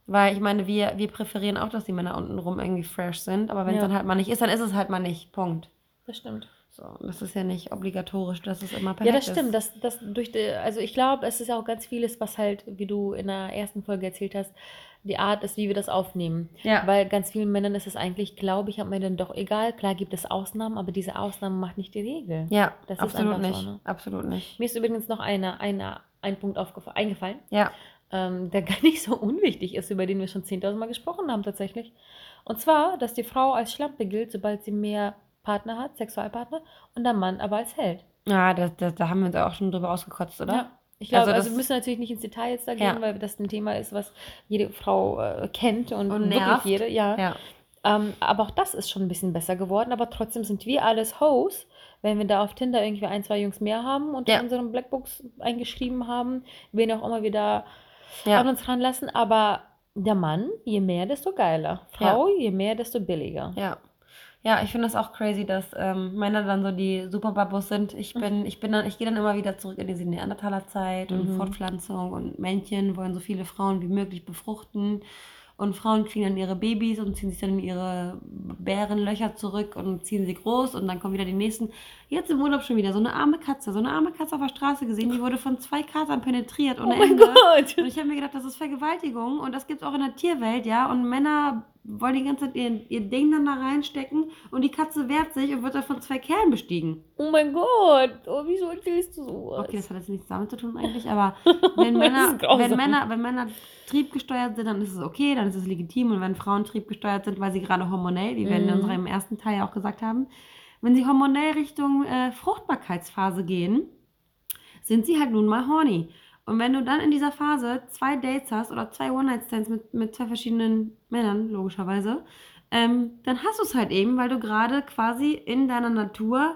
Weil ich meine, wir, wir präferieren auch, dass die Männer untenrum irgendwie fresh sind, aber wenn es Ja. dann halt mal nicht ist, dann ist es halt mal nicht. Punkt. Das stimmt. So, das ist ja nicht obligatorisch, dass es immer perfekt Ja, das ist. stimmt. Das, das durch die, also ich glaube, es ist auch ganz vieles, was halt, wie du in der ersten Folge erzählt hast, die Art ist, wie wir das aufnehmen. Ja. Weil ganz vielen Männern ist es eigentlich, glaube ich, am Ende doch egal. Klar gibt es Ausnahmen, aber diese Ausnahme macht nicht die Regel. Ja, Das ist absolut nicht. so, ne? Absolut nicht. Mir ist übrigens noch eine, eine ein Punkt eingefallen, Ja. ähm, der gar nicht so unwichtig ist, über den wir schon 10.000 Mal gesprochen haben tatsächlich. Und zwar, dass die Frau als Schlampe gilt, sobald sie mehr Partner hat, Sexualpartner, und der Mann aber als Held. Ja, da, da, da haben wir uns auch schon drüber ausgekotzt, oder? Ja. Ich glaube, Also also, wir müssen natürlich nicht ins Detail jetzt da gehen, Ja. weil das ein Thema ist, was jede Frau äh, kennt und, Und wirklich jede, ja. Ja. Ähm, aber auch das ist schon ein bisschen besser geworden, aber trotzdem sind wir alles Hoes, wenn wir da auf Tinder irgendwie ein, zwei Jungs mehr haben und Ja. in unseren Blackbooks eingeschrieben haben, wen auch immer wir da Ja. an uns ranlassen. Aber der Mann, je mehr, desto geiler. Frau, je mehr, desto billiger. Ja. Ja, ich finde das auch crazy, dass ähm, Männer dann so die Superbabos sind. Ich bin, ich bin dann, ich gehe dann immer wieder zurück in diese Neandertaler-Zeit und Mhm. Fortpflanzung und Männchen wollen so viele Frauen wie möglich befruchten. Und Frauen kriegen dann ihre Babys und ziehen sich dann in ihre Bärenlöcher zurück und ziehen sie groß und dann kommen wieder die nächsten. Jetzt im Urlaub schon wieder so eine arme Katze, so eine arme Katze auf der Straße gesehen, die wurde von zwei Katern penetriert ohne oh mein Ende. Gott! Und ich habe mir gedacht, das ist Vergewaltigung und das gibt es auch in der Tierwelt, ja. Und Männer wollen die ganze Zeit ihr, ihr Ding dann da reinstecken und die Katze wehrt sich und wird dann von zwei Kerlen bestiegen. Oh mein Gott! Oh, wieso erzählst du sowas? Okay, das hat jetzt nichts damit zu tun eigentlich, aber wenn Männer, wenn Männer, wenn Männer triebgesteuert sind, dann ist es okay, dann ist es legitim. Und wenn Frauen triebgesteuert sind, weil sie gerade hormonell, wie wir in Mhm. unserem ersten Teil ja auch gesagt haben, wenn sie hormonell Richtung äh, Fruchtbarkeitsphase gehen, sind sie halt nun mal horny. Und wenn du dann in dieser Phase zwei Dates hast oder zwei One-Night-Stands mit, mit zwei verschiedenen Männern, logischerweise, ähm, dann hast du es halt eben, weil du gerade quasi in deiner Natur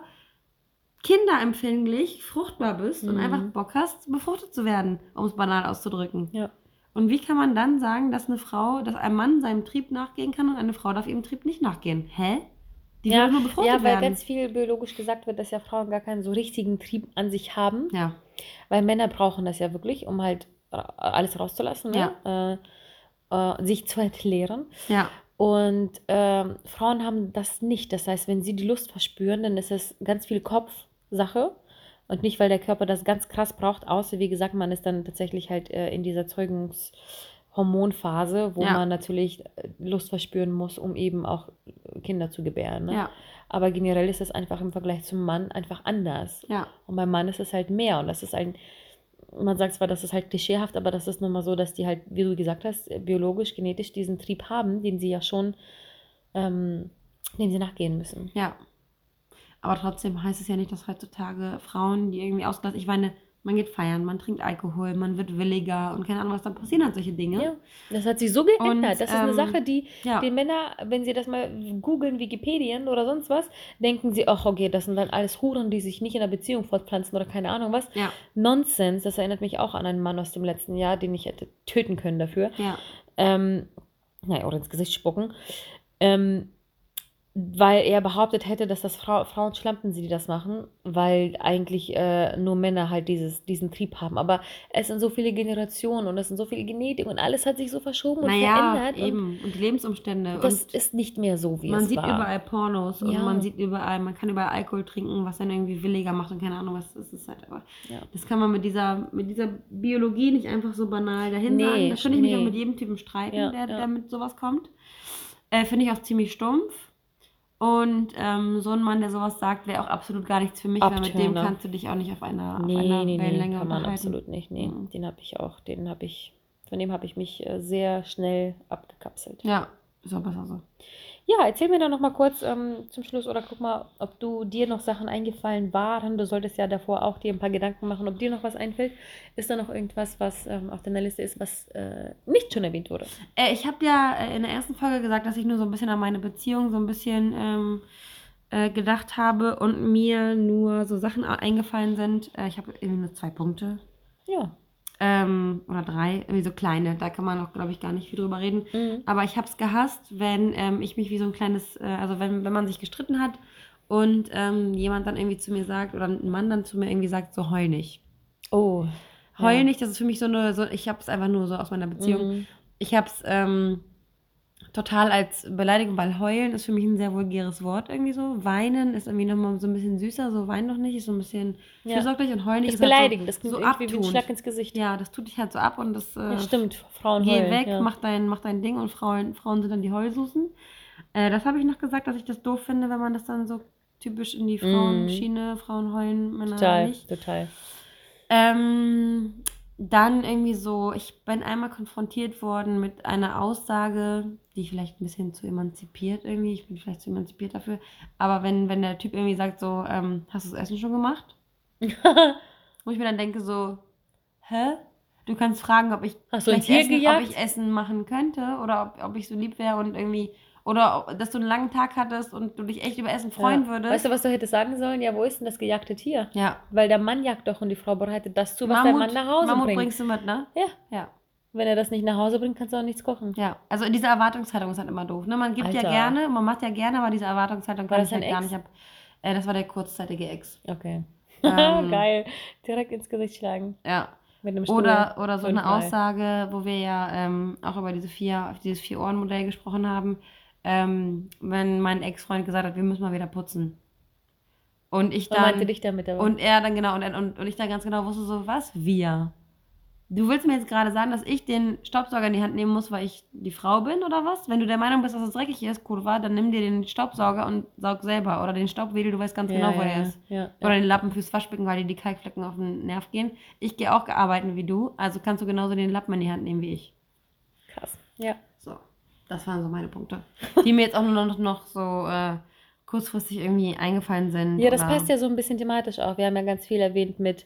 kinderempfänglich fruchtbar bist und Mhm. einfach Bock hast, befruchtet zu werden, um es banal auszudrücken. Ja. Und wie kann man dann sagen, dass eine Frau, dass ein Mann seinem Trieb nachgehen kann und eine Frau darf ihrem Trieb nicht nachgehen? Hä? Die Ja, nur befruchtet Ja, weil werden. ganz viel biologisch gesagt wird, dass ja Frauen gar keinen so richtigen Trieb an sich haben. ja, Weil Männer brauchen das ja wirklich, um halt äh, alles rauszulassen, ne? äh, äh, sich zu erklären. ja, Und ähm, Frauen haben das nicht. Das heißt, wenn sie die Lust verspüren, dann ist es ganz viel Kopfsache. Und nicht, weil der Körper das ganz krass braucht, außer wie gesagt, man ist dann tatsächlich halt äh, in dieser Zeugungshormonphase, wo Ja. man natürlich äh, Lust verspüren muss, um eben auch Kinder zu gebären. Ne? ja, Aber generell ist es einfach im Vergleich zum Mann einfach anders. ja, Und beim Mann ist es halt mehr. Und das ist ein, man sagt zwar, das ist halt klischeehaft, aber das ist nun mal so, dass die halt, wie du gesagt hast, biologisch, genetisch diesen Trieb haben, den sie ja schon, ähm, dem sie nachgehen müssen. ja. Aber trotzdem heißt es ja nicht, dass heutzutage Frauen, die irgendwie ausgelassen, ich meine, man geht feiern, man trinkt Alkohol, man wird williger und keine Ahnung, was dann passieren halt solche Dinge. Ja, das hat sich so geändert. Und, das ist eine ähm, Sache, die ja. den Männer, wenn sie das mal googeln, Wikipedien oder sonst was, denken sie, ach okay, das sind dann alles Huren, die sich nicht in einer Beziehung fortpflanzen oder keine Ahnung was. Ja, Nonsens, das erinnert mich auch an einen Mann aus dem letzten Jahr, den ich hätte töten können dafür. ja, ähm, naja, oder ins Gesicht spucken, ähm, weil er behauptet hätte, dass das Frau, Frauen Schlampen sind, die das machen, weil eigentlich äh, nur Männer halt dieses, diesen Trieb haben. Aber es sind so viele Generationen und es sind so viele Genetik und alles hat sich so verschoben und naja, verändert. eben. Und die Lebensumstände. Und das und ist nicht mehr so, wie man es sieht war. überall Pornos und Ja. man sieht überall, man kann überall Alkohol trinken, was dann irgendwie williger macht und keine Ahnung, was das ist halt. Aber Ja. das kann man mit dieser, mit dieser Biologie nicht einfach so banal dahin Nee, sagen. Da könnte ich mich nee. auch mit jedem Typen streiten, Ja, der, der mit sowas kommt. Äh, Finde ich auch ziemlich stumpf. Und ähm, so ein Mann, der sowas sagt, wäre auch absolut gar nichts für mich, weil mit dem kannst du dich auch nicht auf einer, auf Nee, einer nee, nee, kann man absolut nicht. Nee, Mhm. den habe ich auch, den habe ich, von dem habe ich mich äh, sehr schnell abgekapselt. Ja, ist auch besser so. Ja, erzähl mir doch noch mal kurz ähm, zum Schluss oder guck mal, ob du dir noch Sachen eingefallen waren. Du solltest ja davor auch dir ein paar Gedanken machen, ob dir noch was einfällt. Ist da noch irgendwas, was ähm, auf deiner Liste ist, was äh, nicht schon erwähnt wurde? Äh, ich habe ja äh, in der ersten Folge gesagt, dass ich nur so ein bisschen an meine Beziehung so ein bisschen ähm, äh, gedacht habe und mir nur so Sachen eingefallen sind. Äh, ich habe irgendwie nur zwei Punkte Ja. Ähm, oder drei, irgendwie so kleine. Da kann man auch, glaube ich, gar nicht viel drüber reden. Mhm. Aber ich habe es gehasst, wenn ähm, ich mich wie so ein kleines, äh, also wenn, wenn man sich gestritten hat und ähm, jemand dann irgendwie zu mir sagt oder ein Mann dann zu mir irgendwie sagt, so heul nicht. Oh. Heul Ja. nicht, das ist für mich so eine, so, ich habe es einfach nur so aus meiner Beziehung. Mhm. Ich habe es ähm, total als Beleidigung, weil heulen ist für mich ein sehr vulgäres Wort irgendwie so. Weinen ist irgendwie nochmal so ein bisschen süßer, so wein doch nicht, ist so ein bisschen Ja. fürsorglich und heulen nicht Ist ist beleidigend, halt das klingt so, so irgendwie wie ein. Schlag ins Gesicht. Ja, das tut dich halt so ab und das äh, Ja, stimmt, Frauen geh heulen. weg, ja. mach, dein, mach dein Ding und Frauen, Frauen sind dann die Heulsusen. Äh, das habe ich noch gesagt, dass ich das doof finde, wenn man das dann so typisch in die Frauenschiene, Frauen heulen, Männer Total, nicht. total. Ähm, dann irgendwie so, ich bin einmal konfrontiert worden mit einer Aussage, die vielleicht ein bisschen zu emanzipiert irgendwie, ich bin vielleicht zu emanzipiert dafür, aber wenn, wenn der Typ irgendwie sagt so, ähm, hast du das Essen schon gemacht? Wo ich mir dann denke so, hä? Du kannst fragen, ob ich, Hast du ein vielleicht Tier Essen, ob ich Essen machen könnte oder ob, ob ich so lieb wäre und irgendwie, oder dass du einen langen Tag hattest und du dich echt über Essen freuen ja. würdest. Weißt du, was du hättest sagen sollen? Ja, wo ist denn das gejagte Tier? ja. Weil der Mann jagt doch und die Frau bereitet das zu, was der Mann nach Hause Mammut bringt. bringst du mit, ne? Ja. Ja. Wenn er das nicht nach Hause bringt, kannst du auch nichts kochen. Ja, also diese Erwartungshaltung ist halt immer doof. Ne? Man gibt ja Alter. gerne, man macht ja gerne, aber diese Erwartungshaltung War kann ich halt gar nicht ab. Äh, das war der kurzzeitige Ex. Okay. Ähm. Geil. Direkt ins Gesicht schlagen. Ja. Mit einem Stuhl. Oder, oder so eine. Aussage, wo wir ja ähm, auch über diese vier, dieses Vier-Ohren-Modell gesprochen haben, ähm, wenn mein Ex-Freund gesagt hat, wir müssen mal wieder putzen. Und ich Und dann. dich damit. Und er dann genau, und, und, und ich dann ganz genau wusste so, was? Wir. Du willst mir jetzt gerade sagen, dass ich den Staubsauger in die Hand nehmen muss, weil ich die Frau bin oder was? Wenn du der Meinung bist, dass es dreckig ist, cool war, dann nimm dir den Staubsauger und saug selber. Oder den Staubwedel, du weißt ganz ja, genau, wo ja, er ist. Ja, Oder den Lappen fürs Waschbecken, weil dir die Kalkflecken auf den Nerv gehen. Ich gehe auch arbeiten wie du, also kannst du genauso den Lappen in die Hand nehmen wie ich. Krass. Ja. Das waren so meine Punkte. Die mir jetzt auch nur noch, noch so äh, kurzfristig irgendwie eingefallen sind. Ja, das oder- passt ja so ein bisschen thematisch auch. Wir haben ja ganz viel erwähnt mit,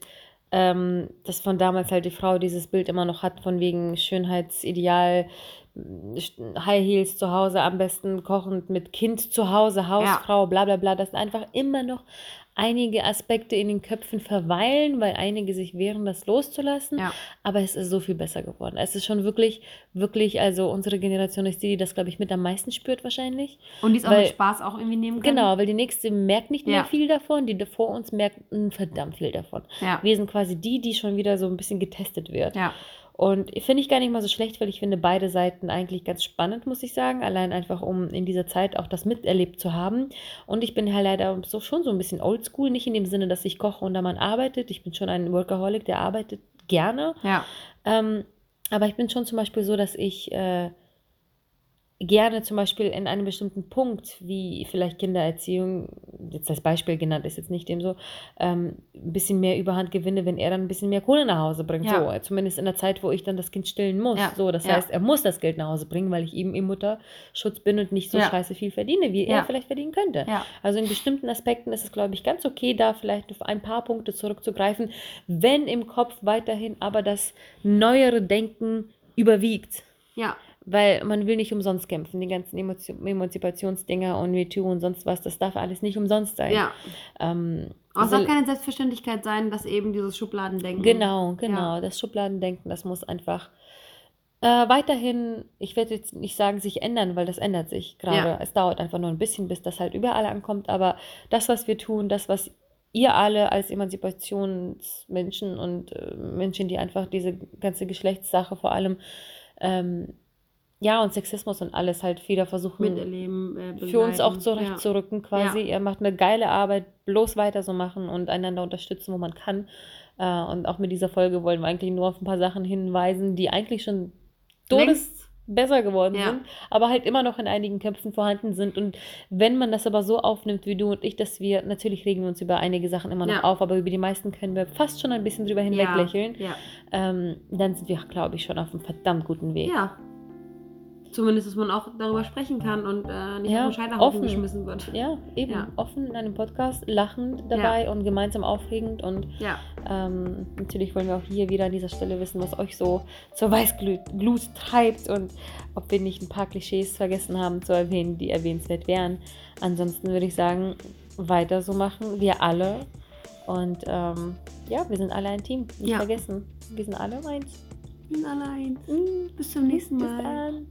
ähm, dass von damals halt die Frau dieses Bild immer noch hat, von wegen Schönheitsideal, High Heels zu Hause, am besten kochend mit Kind zu Hause, Hausfrau, bla bla bla, dass einfach immer noch einige Aspekte in den Köpfen verweilen, weil einige sich wehren, das loszulassen. Ja. Aber es ist so viel besser geworden. Es ist schon wirklich, wirklich, also unsere Generation ist die, die das, glaube ich, mit am meisten spürt wahrscheinlich. Und die es auch mit Spaß auch irgendwie nehmen kann. Genau, weil die nächste merkt nicht mehr Ja. viel davon, die vor uns merkt mm, verdammt viel davon. Ja. Wir sind quasi die, die schon wieder so ein bisschen getestet wird. Ja. Und finde ich gar nicht mal so schlecht, weil ich finde beide Seiten eigentlich ganz spannend, muss ich sagen. Allein einfach, um in dieser Zeit auch das miterlebt zu haben. Und ich bin halt leider so schon so ein bisschen oldschool, nicht in dem Sinne, dass ich koche und der Mann arbeitet. Ich bin schon ein Workaholic, der arbeitet gerne. Ja. Ähm, aber ich bin schon zum Beispiel so, dass ich äh, gerne zum Beispiel in einem bestimmten Punkt, wie vielleicht Kindererziehung, jetzt als Beispiel genannt ist jetzt nicht dem so, ähm, ein bisschen mehr Überhand gewinne, wenn er dann ein bisschen mehr Kohle nach Hause bringt. Ja. So, zumindest in der Zeit, wo ich dann das Kind stillen muss. Ja. So, das Ja. heißt, er muss das Geld nach Hause bringen, weil ich eben im Mutterschutz bin und nicht so scheiße viel verdiene, wie er vielleicht verdienen könnte. Also in bestimmten Aspekten ist es, glaube ich, ganz okay, da vielleicht auf ein paar Punkte zurückzugreifen, wenn im Kopf weiterhin aber das neuere Denken überwiegt. Ja. Weil man will nicht umsonst kämpfen, die ganzen Emanzipationsdinger und MeToo und sonst was, das darf alles nicht umsonst sein. Ja. Ähm, Aber es darf keine Selbstverständlichkeit sein, dass eben dieses Schubladendenken. Genau, genau. Das Schubladendenken, das muss einfach äh, weiterhin, ich werde jetzt nicht sagen, sich ändern, weil das ändert sich gerade. Ja. Es dauert einfach nur ein bisschen, bis das halt überall ankommt. Aber das, was wir tun, das, was ihr alle als Emanzipationsmenschen und äh, Menschen, die einfach diese ganze Geschlechtssache vor allem, ähm, ja, und Sexismus und alles halt wieder versuchen, Miterleben. Äh, für uns auch zurechtzurücken quasi. Er macht eine geile Arbeit, bloß weiter so machen und einander unterstützen, wo man kann. Äh, und auch mit dieser Folge wollen wir eigentlich nur auf ein paar Sachen hinweisen, die eigentlich schon Ja. todes Längst. besser geworden Ja. sind, aber halt immer noch in einigen Köpfen vorhanden sind. Und wenn man das aber so aufnimmt wie du und ich, dass wir, natürlich regen wir uns über einige Sachen immer noch Ja. auf, aber über die meisten können wir fast schon ein bisschen drüber hinweglächeln, Ja. ähm, dann sind wir, glaube ich, schon auf einem verdammt guten Weg. ja. Zumindest, dass man auch darüber sprechen kann und äh, nicht Ja, den Scheiterhaufen offen. geschmissen wird. Ja, eben. Ja. Offen in einem Podcast, lachend dabei und gemeinsam aufregend. Und Ja. ähm, natürlich wollen wir auch hier wieder an dieser Stelle wissen, was euch so zur Weißglut Glut treibt und ob wir nicht ein paar Klischees vergessen haben zu erwähnen, die erwähnenswert wären. Ansonsten würde ich sagen, weiter so machen, wir alle. Und ähm, ja, wir sind alle ein Team. Nicht Ja. vergessen, wir sind alle eins. Bin allein. Mm, Bis zum nächsten Bis Mal. dann.